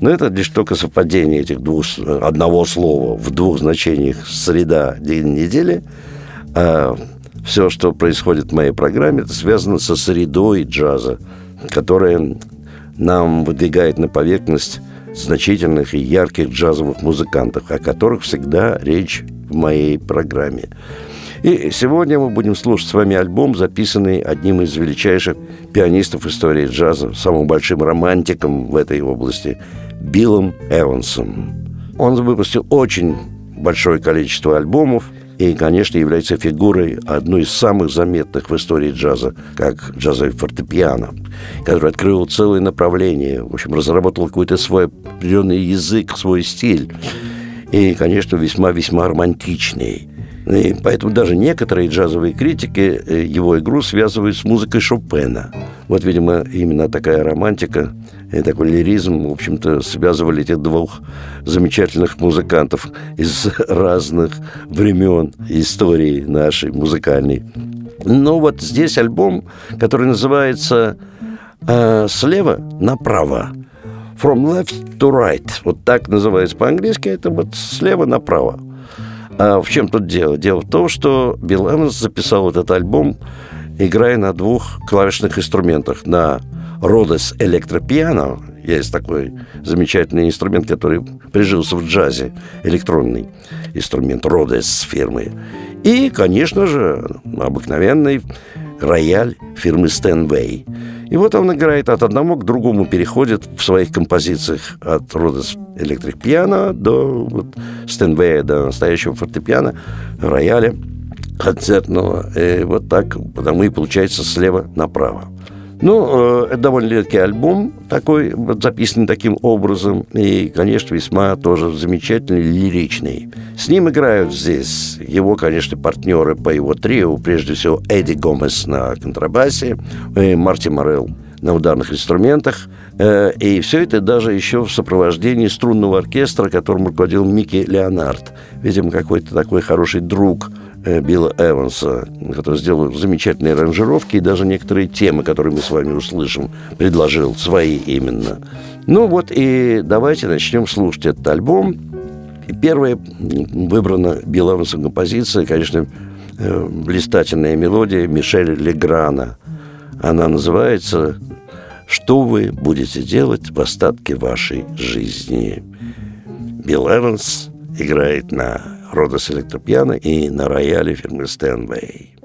Но это лишь только совпадение этих двух, одного слова в двух значениях «среда» день недели. А все, что происходит в моей программе, это связано со средой джаза, которая нам выдвигает на поверхность значительных и ярких джазовых музыкантов, о которых всегда речь в моей программе. И сегодня мы будем слушать с вами альбом, записанный одним из величайших пианистов истории джаза, самым большим романтиком в этой области, Биллом Эвансом. Он выпустил очень большое количество альбомов и, конечно, является фигурой одной из самых заметных в истории джаза, как джазовый фортепиано, который открыл целое направление, в общем, разработал какой-то свой определенный язык, свой стиль. И, конечно, весьма-весьма романтичный. И поэтому даже некоторые джазовые критики э, его игру связывают с музыкой Шопена. Вот, видимо, именно такая романтика и такой лиризм, в общем-то, связывали этих двух замечательных музыкантов из разных времен истории нашей музыкальной. Но вот здесь альбом, который называется э, «Слева направо». From left to right. Вот так называется по-английски. Это вот слева направо. А в чем тут дело? Дело в том, что Билл Эванс записал этот альбом, играя на двух клавишных инструментах. На Rhodes электропиано, есть такой замечательный инструмент, который прижился в джазе, электронный инструмент Rhodes фирмы. И, конечно же, обыкновенный рояль фирмы Steinway. И вот он играет от одного к другому, переходит в своих композициях от Rhodes Electric Piano до вот, Стенвея, до настоящего фортепиано, рояля концертного. И вот так, потому и получается слева направо. Ну, э, это довольно редкий альбом, такой, вот, записанный таким образом, и, конечно, весьма тоже замечательный, лиричный. С ним играют здесь его, конечно, партнеры по его трио, прежде всего Эдди Гомес на контрабасе, и Марти Морелл на ударных инструментах. Э, и все это даже еще в сопровождении струнного оркестра, которым руководил Микки Леонард. Видимо, какой-то такой хороший друг Э, Билла Эванса, который сделал замечательные аранжировки и даже некоторые темы, которые мы с вами услышим, предложил свои именно. Ну вот и давайте начнем слушать этот альбом. Первая выбрана Билл Эвансом композиция, конечно, э, блистательная мелодия Мишеля Леграна. Она называется «Что вы будете делать в остатке вашей жизни?» Билл Эванс играет на Родос электропиано и на рояле фирмы Стэнвей.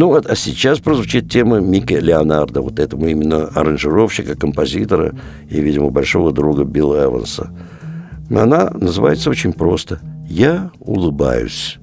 Ну вот, а сейчас прозвучит тема Микки Леонардо, вот этому именно аранжировщика, композитора и, видимо, большого друга Билла Эванса. Она называется очень просто «Я улыбаюсь».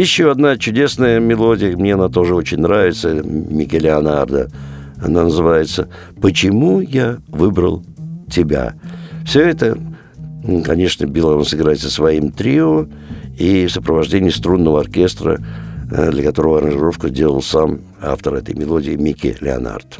Еще одна чудесная мелодия, мне она тоже очень нравится, Микеле Леонардо. Она называется «Почему я выбрал тебя?». Все это, конечно, Билан сыграет со своим трио и в сопровождении струнного оркестра, э, для которого аранжировку делал сам автор этой мелодии Микки Леонард.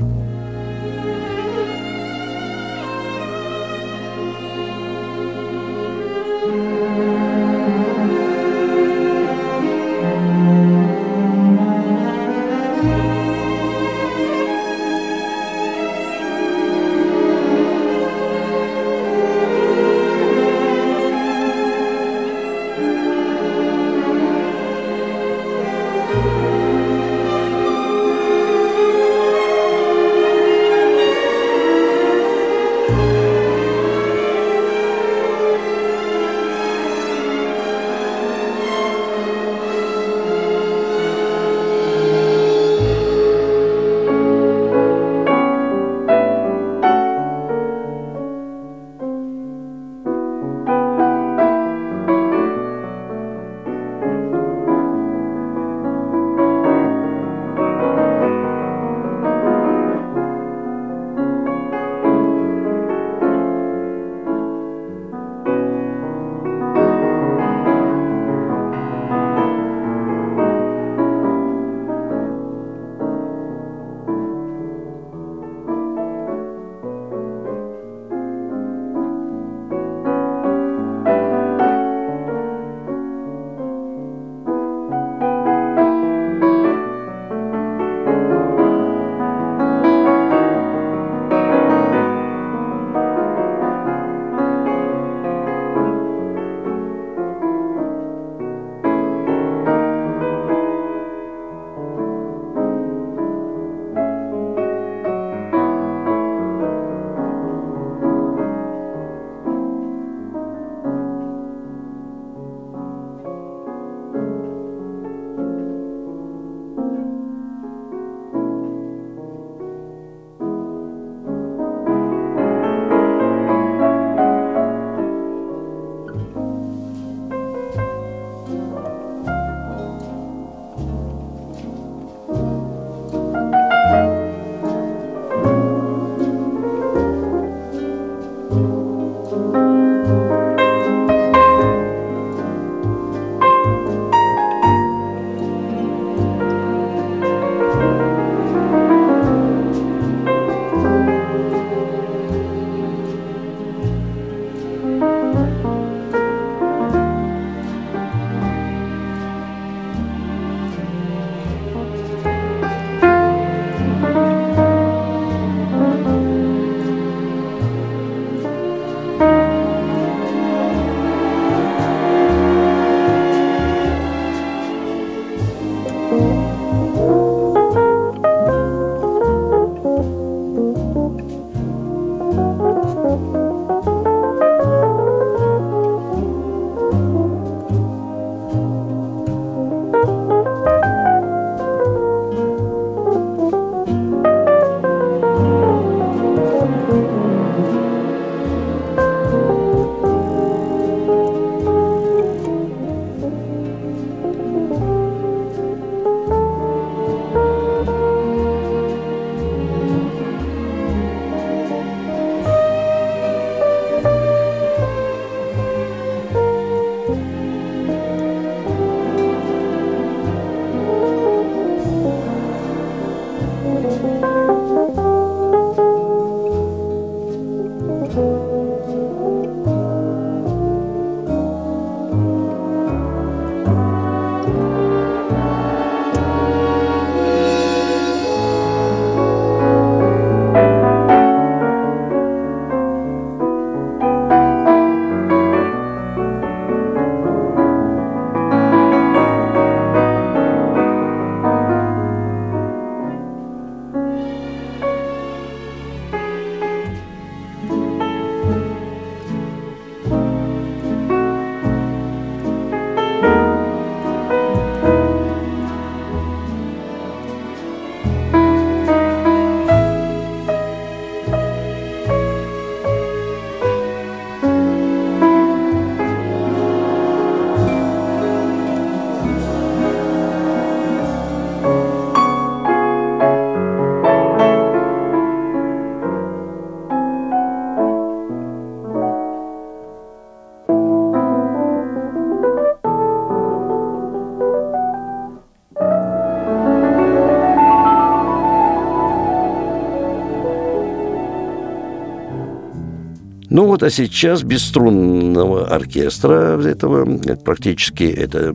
Ну вот, а сейчас без струнного оркестра этого, это практически это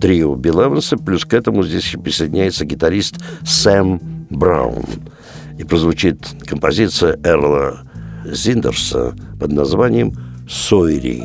трио Билеванса, плюс к этому здесь присоединяется гитарист Сэм Браун. И прозвучит композиция Эрла Зиндерса под названием «Сойри».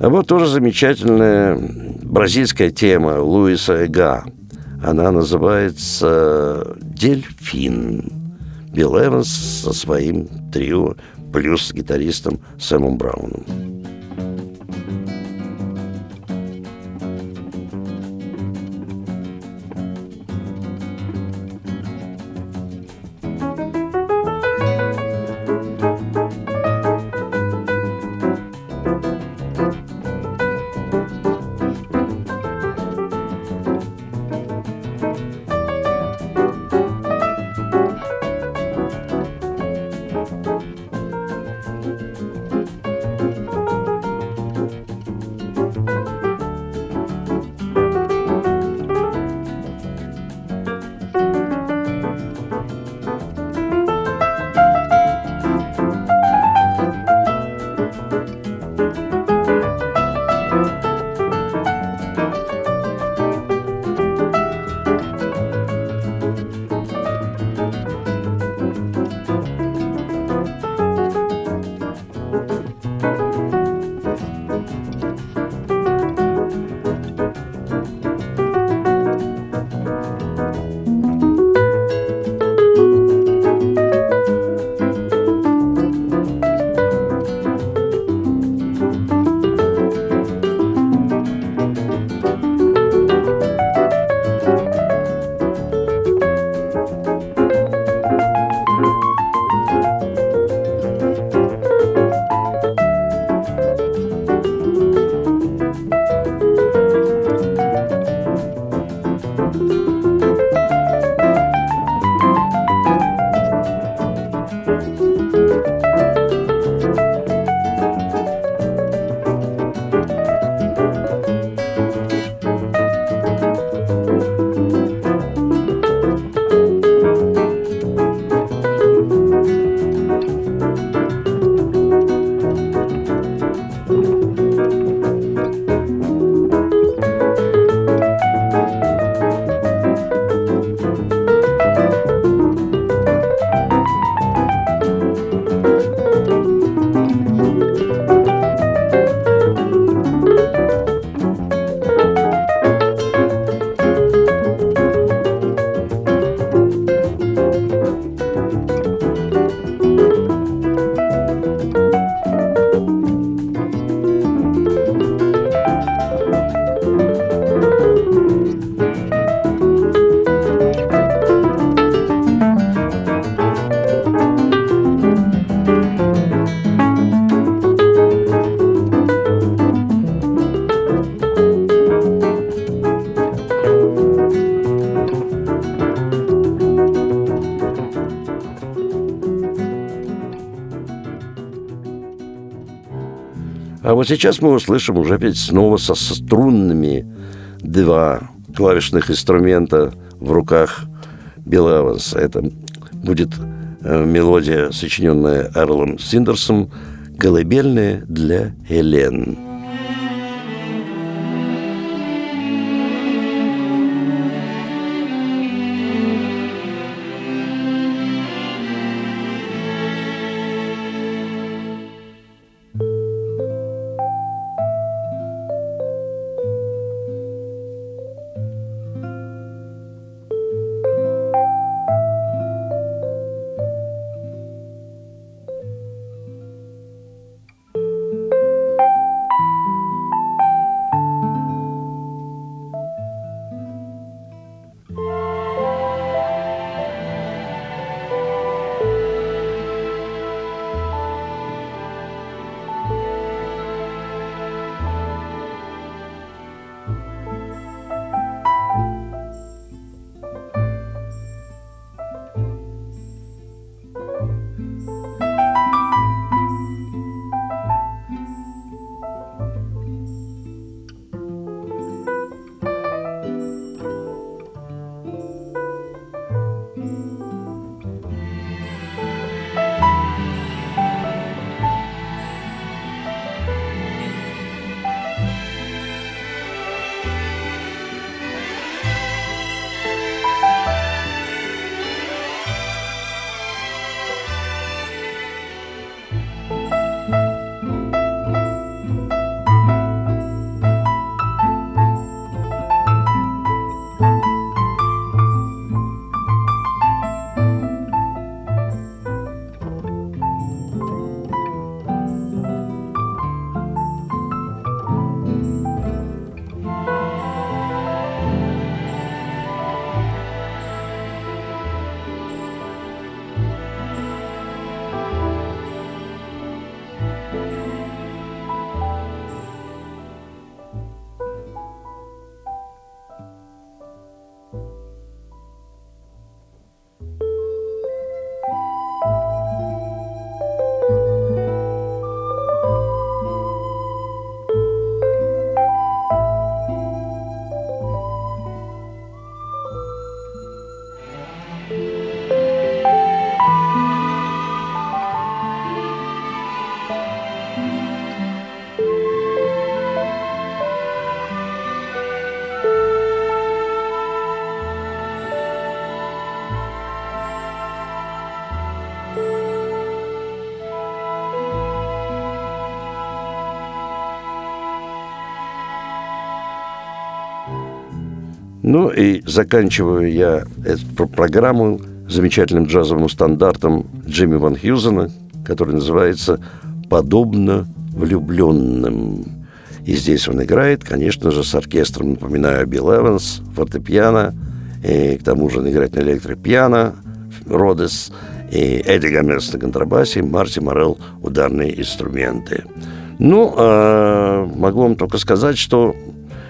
А вот тоже замечательная бразильская тема Луиса Эга. Она называется «Дельфин». Билл Эванс со своим трио плюс с гитаристом Сэмом Брауном. Сейчас мы услышим уже опять снова со струнными два клавишных инструмента в руках Билла Эванса. Это будет э, мелодия, сочиненная Эрлом Синдерсом, «Колыбельная для Хелен». Ну и заканчиваю я эту программу замечательным джазовым стандартом Джимми Ван Хьюзена, который называется «Подобно влюбленным». И здесь он играет, конечно же, с оркестром, напоминаю, Билл Эванс, фортепиано, и к тому же он играет на электропиано, Родес, и Эдди Гомес на контрабасе, Марти Морел – ударные инструменты. Ну, э, могу вам только сказать, что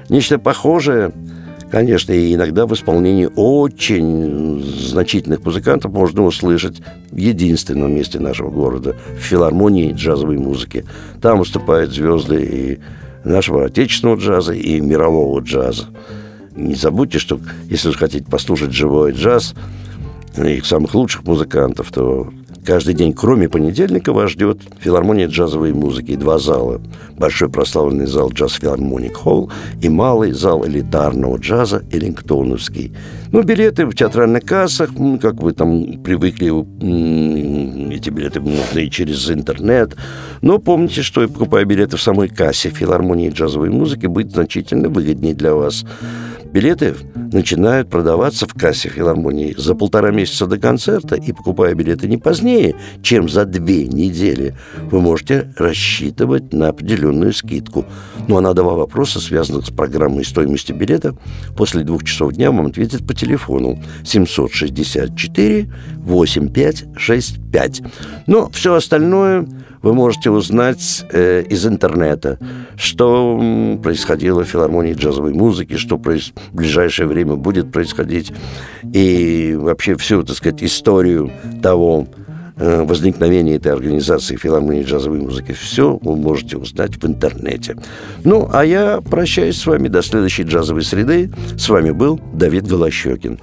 нечто похожее – Конечно, и иногда в исполнении очень значительных музыкантов можно услышать в единственном месте нашего города, в филармонии джазовой музыки. Там выступают звезды и нашего отечественного джаза, и мирового джаза. Не забудьте, что если вы хотите послушать живой джаз, их самых лучших музыкантов, то Каждый день, кроме понедельника, вас ждет филармония джазовой музыки два зала. Большой прославленный зал Джаз Филармоник Холл и малый зал элитарного джаза Эллингтоновский. Ну, билеты в театральных кассах, как вы там привыкли, эти билеты можно и через интернет. Но помните, что покупая билеты в самой кассе филармонии джазовой музыки, будет значительно выгоднее для вас. Билеты начинают продаваться в кассе филармонии за полтора месяца до концерта, и покупая билеты не позднее, чем за две недели, вы можете рассчитывать на определенную скидку. Ну а на два вопроса, связанных с программой стоимости билета, после двух часов дня вам ответят по телефону 764 8565. Но все остальное вы можете узнать э, из интернета, что происходило в филармонии джазовой музыки, что в ближайшее время будет происходить, и вообще всю, так сказать, историю того, э, возникновение этой организации филармонии джазовой музыки, все вы можете узнать в интернете. Ну, а я прощаюсь с вами до следующей джазовой среды. С вами был Давид Голощекин.